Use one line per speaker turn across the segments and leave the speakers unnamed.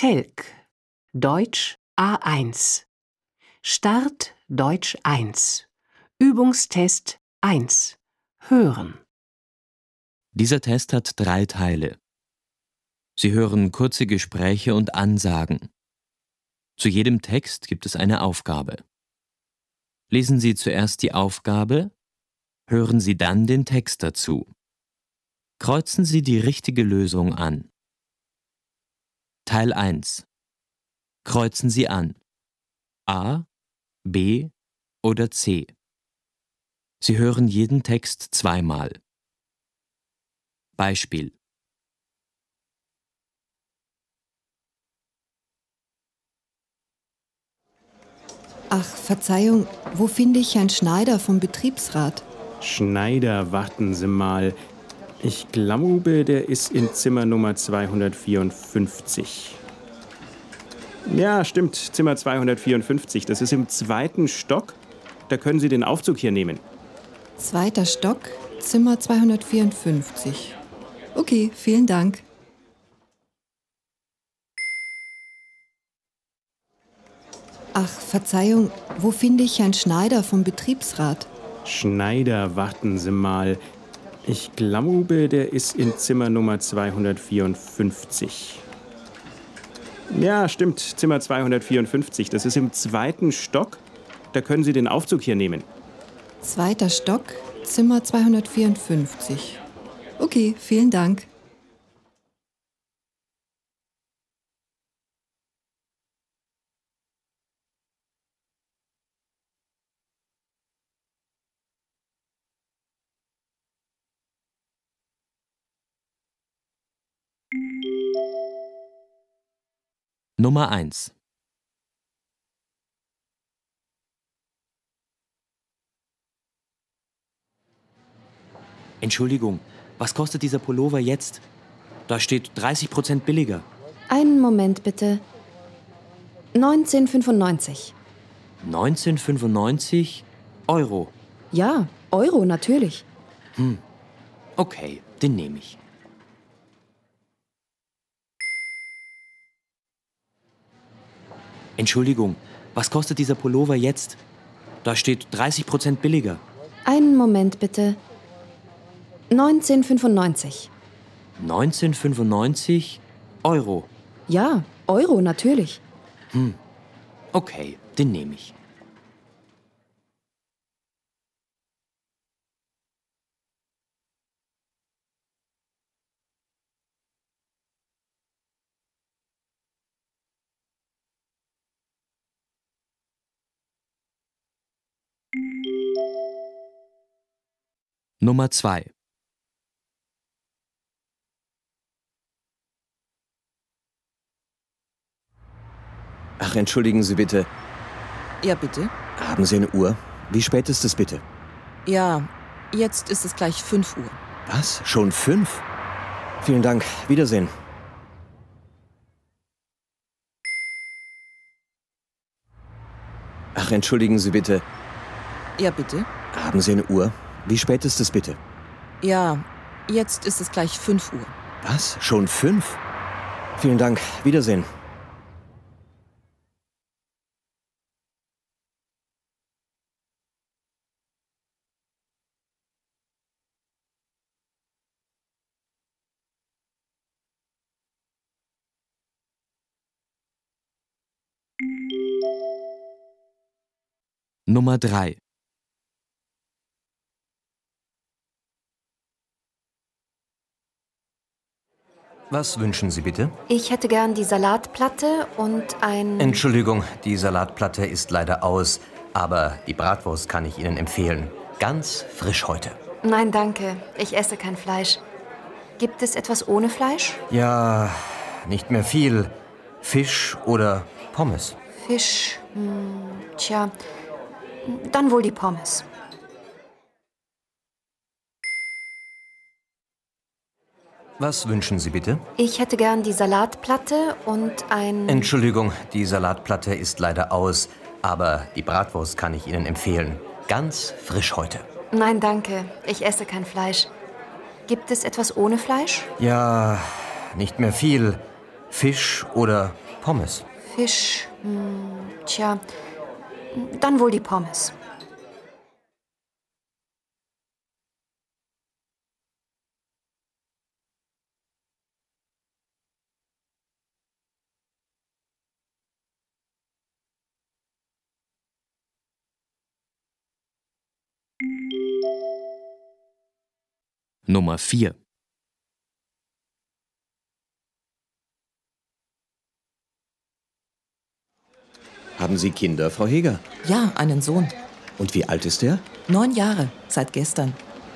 Telk. Deutsch A1. Start Deutsch 1. Übungstest 1. Hören.
Dieser Test hat drei Teile. Sie hören kurze Gespräche und Ansagen. Zu jedem Text gibt es eine Aufgabe. Lesen Sie zuerst die Aufgabe, hören Sie dann den Text dazu. Kreuzen Sie die richtige Lösung an. Teil 1. Kreuzen Sie an. A, B oder C. Sie hören jeden Text zweimal. Beispiel.
Ach, Verzeihung, wo finde ich Herrn Schneider vom Betriebsrat?
Schneider, warten Sie mal. Ich glaube, der ist in Zimmer Nummer 254. Ja, stimmt, Zimmer 254. Das ist im zweiten Stock. Da können Sie den Aufzug hier nehmen.
Zweiter Stock, Zimmer 254. Okay, vielen Dank. Ach, Verzeihung, wo finde ich Herrn Schneider vom Betriebsrat?
Schneider, warten Sie mal. Ich glaube, der ist in Zimmer Nummer 254. Ja, stimmt, Zimmer 254. Das ist im zweiten Stock. Da können Sie den Aufzug hier nehmen.
Zweiter Stock, Zimmer 254. Okay, vielen Dank.
Nummer 1. Entschuldigung, was kostet dieser Pullover jetzt? Da steht 30% billiger.
Einen Moment bitte. 1995.
1995 Euro.
Ja, Euro natürlich.
Okay, den nehme ich. Entschuldigung, was kostet dieser Pullover jetzt? Da steht 30% billiger.
Einen Moment bitte. 1995.
1995 Euro.
Ja, Euro natürlich.
Okay, den nehme ich. Nummer 2.
Ach, entschuldigen Sie bitte.
Ja, bitte.
Haben Sie eine Uhr? Wie spät ist es bitte?
Ja, jetzt ist es gleich 5 Uhr.
Was? Schon fünf? Vielen Dank. Wiedersehen. Ach, entschuldigen Sie bitte.
Ja, bitte.
Haben Sie eine Uhr? Wie spät ist es bitte?
Ja, jetzt ist es gleich 5 Uhr.
Was? Schon fünf? Vielen Dank. Wiedersehen.
Nummer 3.
Was wünschen Sie bitte?
Ich hätte gern die Salatplatte und ein.
Entschuldigung, die Salatplatte ist leider aus, aber die Bratwurst kann ich Ihnen empfehlen. Ganz frisch heute.
Nein, danke. Ich esse kein Fleisch. Gibt es etwas ohne Fleisch?
Ja, nicht mehr viel. Fisch oder Pommes.
Fisch. Hm, tja, dann wohl die Pommes.
Was wünschen Sie bitte?
Ich hätte gern die Salatplatte und ein.
Entschuldigung, die Salatplatte ist leider aus, aber die Bratwurst kann ich Ihnen empfehlen. Ganz frisch heute.
Nein, danke. Ich esse kein Fleisch. Gibt es etwas ohne Fleisch?
Ja, nicht mehr viel. Fisch oder Pommes.
Fisch. Hm, tja, dann wohl die Pommes.
Nummer 4.
Haben Sie Kinder, Frau Heger?
Ja, einen Sohn.
Und wie alt ist er?
Neun Jahre, seit gestern.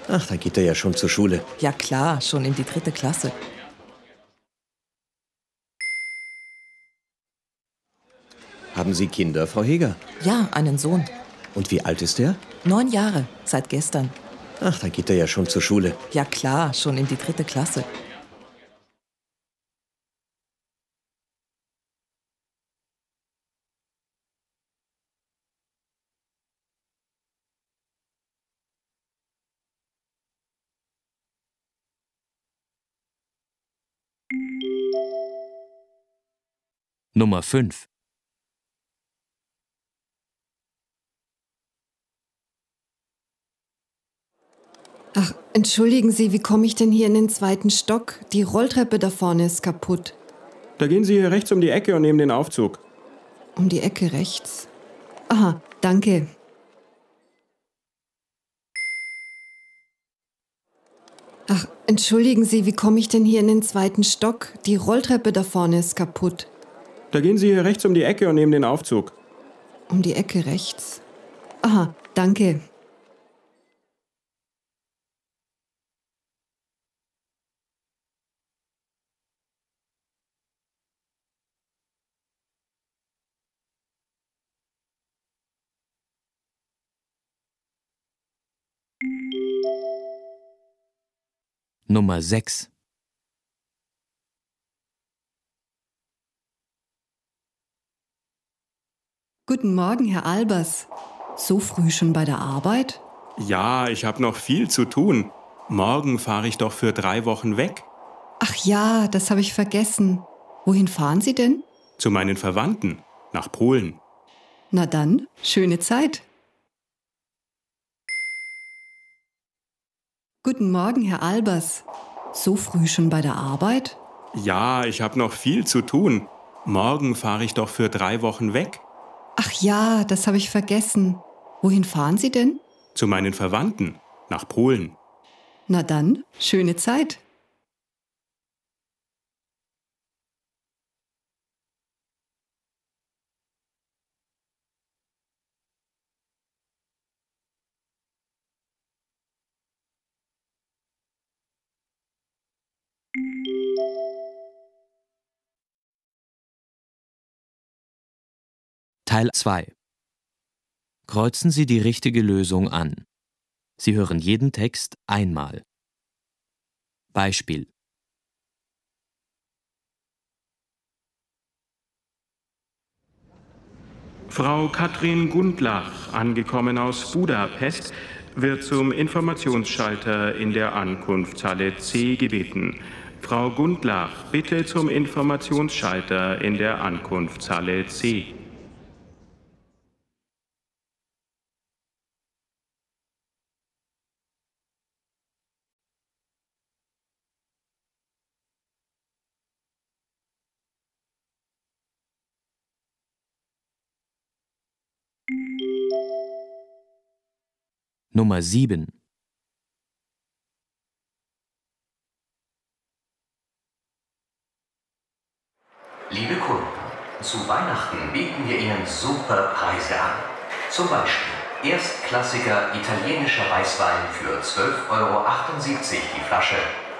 Ach, da geht er ja schon zur Schule.
Ja klar, schon in die dritte Klasse.
Haben Sie Kinder, Frau Heger?
Ja, einen Sohn.
Und wie alt ist er?
Neun Jahre, seit gestern.
Ach, da geht er ja schon zur Schule.
Ja klar, schon in die dritte Klasse.
Nummer 5.
Ach, entschuldigen Sie, wie komme ich denn hier in den zweiten Stock? Die Rolltreppe da vorne ist kaputt.
Da gehen Sie hier rechts um die Ecke und nehmen den Aufzug.
Um die Ecke rechts. Aha, danke. Ach, entschuldigen Sie, wie komme ich denn hier in den zweiten Stock? Die Rolltreppe da vorne ist kaputt.
Da gehen Sie hier rechts um die Ecke und nehmen den Aufzug.
Um die Ecke rechts. Aha, danke.
Nummer 6.
Guten Morgen, Herr Albers. So früh schon bei der Arbeit?
Ja, ich habe noch viel zu tun. Morgen fahre ich doch für drei Wochen weg.
Ach ja, das habe ich vergessen. Wohin fahren Sie denn?
Zu meinen Verwandten. Nach Polen.
Na dann, schöne Zeit. Guten Morgen, Herr Albers. So früh schon bei der Arbeit?
Ja, ich habe noch viel zu tun. Morgen fahre ich doch für drei Wochen weg.
Ach ja, das habe ich vergessen. Wohin fahren Sie denn?
Zu meinen Verwandten. Nach Polen.
Na dann, schöne Zeit.
Teil 2. Kreuzen Sie die richtige Lösung an. Sie hören jeden Text einmal. Beispiel.
Frau Katrin Gundlach, angekommen aus Budapest, wird zum Informationsschalter in der Ankunftshalle C gebeten. Frau Gundlach, bitte zum Informationsschalter in der Ankunftshalle C.
Nummer 7.
Liebe Kunden, zu Weihnachten bieten wir Ihnen super Preise an. Zum Beispiel erstklassiger italienischer Weißwein für 12,78 Euro die Flasche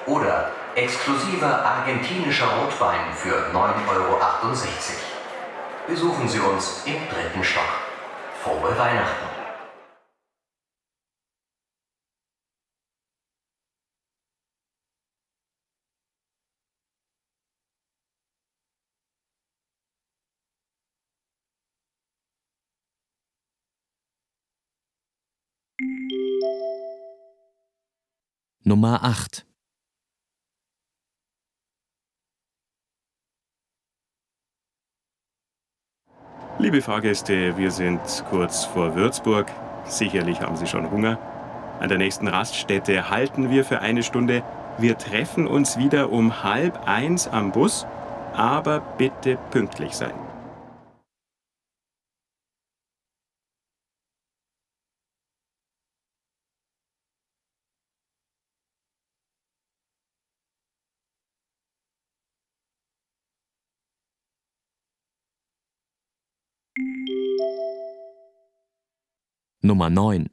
oder exklusiver argentinischer Rotwein für 9,68 Euro. Besuchen Sie uns im dritten Stock. Frohe Weihnachten!
Nummer 8.
Liebe Fahrgäste, wir sind kurz vor Würzburg. Sicherlich haben Sie schon Hunger. An der nächsten Raststätte halten wir für eine Stunde. Wir treffen uns wieder um halb eins am Bus, aber bitte pünktlich sein.
Nummer 9.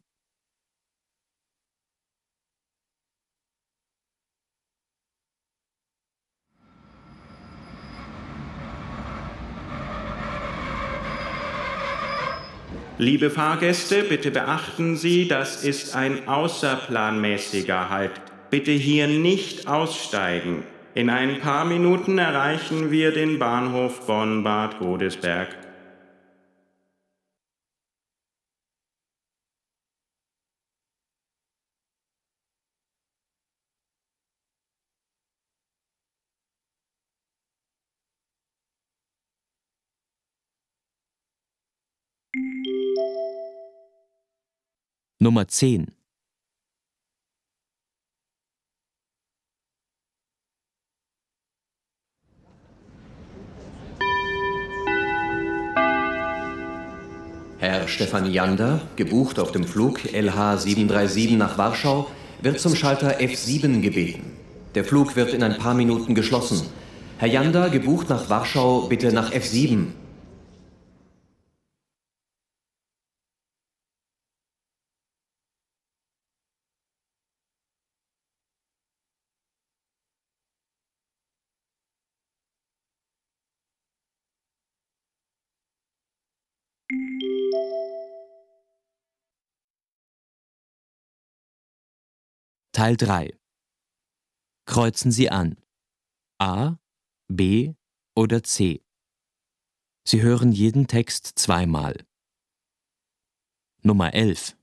Liebe Fahrgäste, bitte beachten Sie, das ist ein außerplanmäßiger Halt. Bitte hier nicht aussteigen. In ein paar Minuten erreichen wir den Bahnhof Bonn-Bad Godesberg.
Nummer 10.
Herr Stefan Jander, gebucht auf dem Flug LH 737 nach Warschau, wird zum Schalter F7 gebeten. Der Flug wird in ein paar Minuten geschlossen. Herr Jander, gebucht nach Warschau, bitte nach F7.
Teil 3. Kreuzen Sie an. A, B oder C. Sie hören jeden Text zweimal. Nummer 11.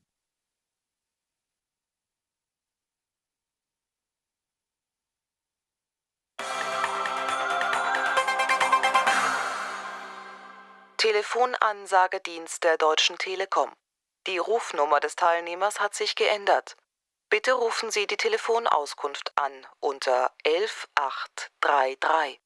Telefonansagedienst der Deutschen Telekom. Die Rufnummer des Teilnehmers hat sich geändert. Bitte rufen Sie die Telefonauskunft an unter 11833.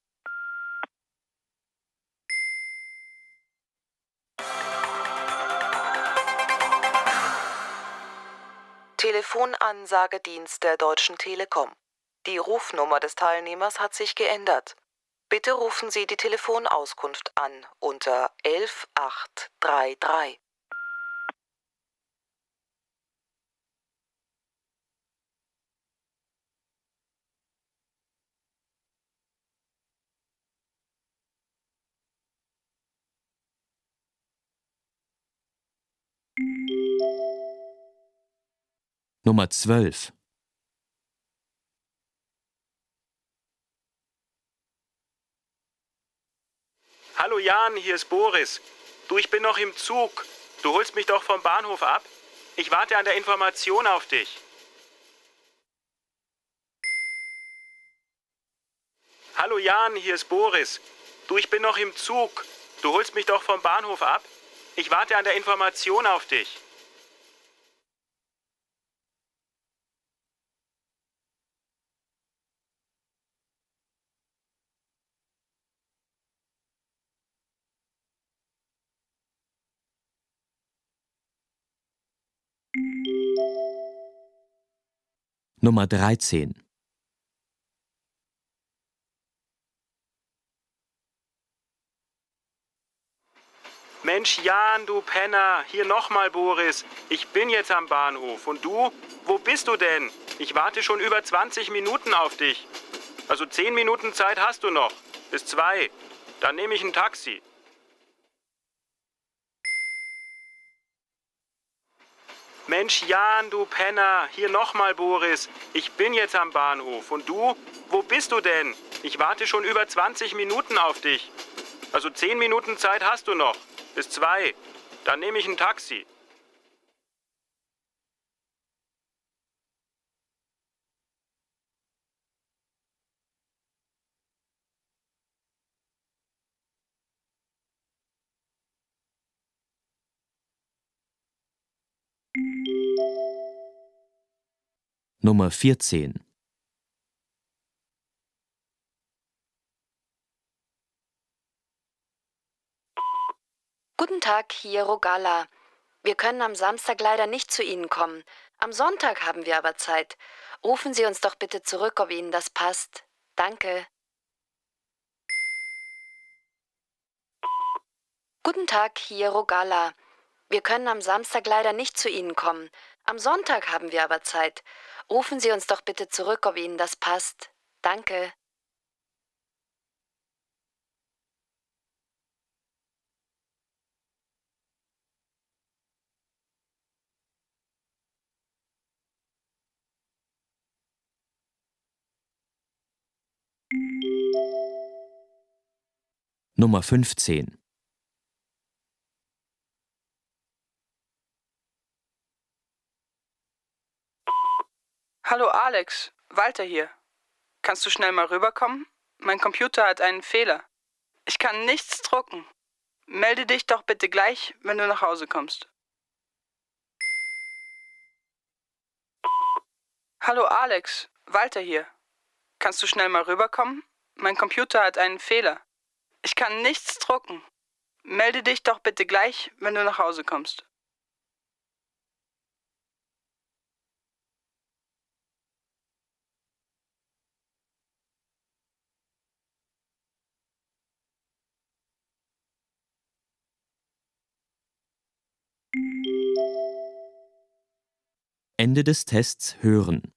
Telefonansagedienst der Deutschen Telekom. Die Rufnummer des Teilnehmers hat sich geändert. Bitte rufen Sie die Telefonauskunft an unter 11833.
Nummer 12.
Hallo Jan, hier ist Boris. Du, ich bin noch im Zug. Du holst mich doch vom Bahnhof ab? Ich warte an der Information auf dich. Hallo Jan, hier ist Boris. Du, ich bin noch im Zug. Du holst mich doch vom Bahnhof ab? Ich warte an der Information auf dich.
Nummer 13.
Mensch, Jan, du Penner, hier nochmal Boris. Ich bin jetzt am Bahnhof. Und du? Wo bist du denn? Ich warte schon über 20 Minuten auf dich. Also 10 Minuten Zeit hast du noch. Bis zwei. Dann nehme ich ein Taxi. Mensch, Jan, du Penner, hier nochmal Boris. Ich bin jetzt am Bahnhof. Und du? Wo bist du denn? Ich warte schon über 20 Minuten auf dich. Also 10 Minuten Zeit hast du noch bis zwei. Dann nehme ich ein Taxi.
Nummer 14
Tag, hier Rogala. Wir können am Samstag leider nicht zu Ihnen kommen. Am Sonntag haben wir aber Zeit. Rufen Sie uns doch bitte zurück, ob Ihnen das passt. Danke. Guten Tag, hier Rogala. Wir können am Samstag leider nicht zu Ihnen kommen. Am Sonntag haben wir aber Zeit. Rufen Sie uns doch bitte zurück, ob Ihnen das passt. Danke.
Nummer 15.
Hallo Alex, Walter hier. Kannst du schnell mal rüberkommen? Mein Computer hat einen Fehler. Ich kann nichts drucken. Melde dich doch bitte gleich, wenn du nach Hause kommst. Hallo Alex, Walter hier. Kannst du schnell mal rüberkommen? Mein Computer hat einen Fehler. Ich kann nichts drucken. Melde dich doch bitte gleich, wenn du nach Hause kommst.
Ende des Tests hören.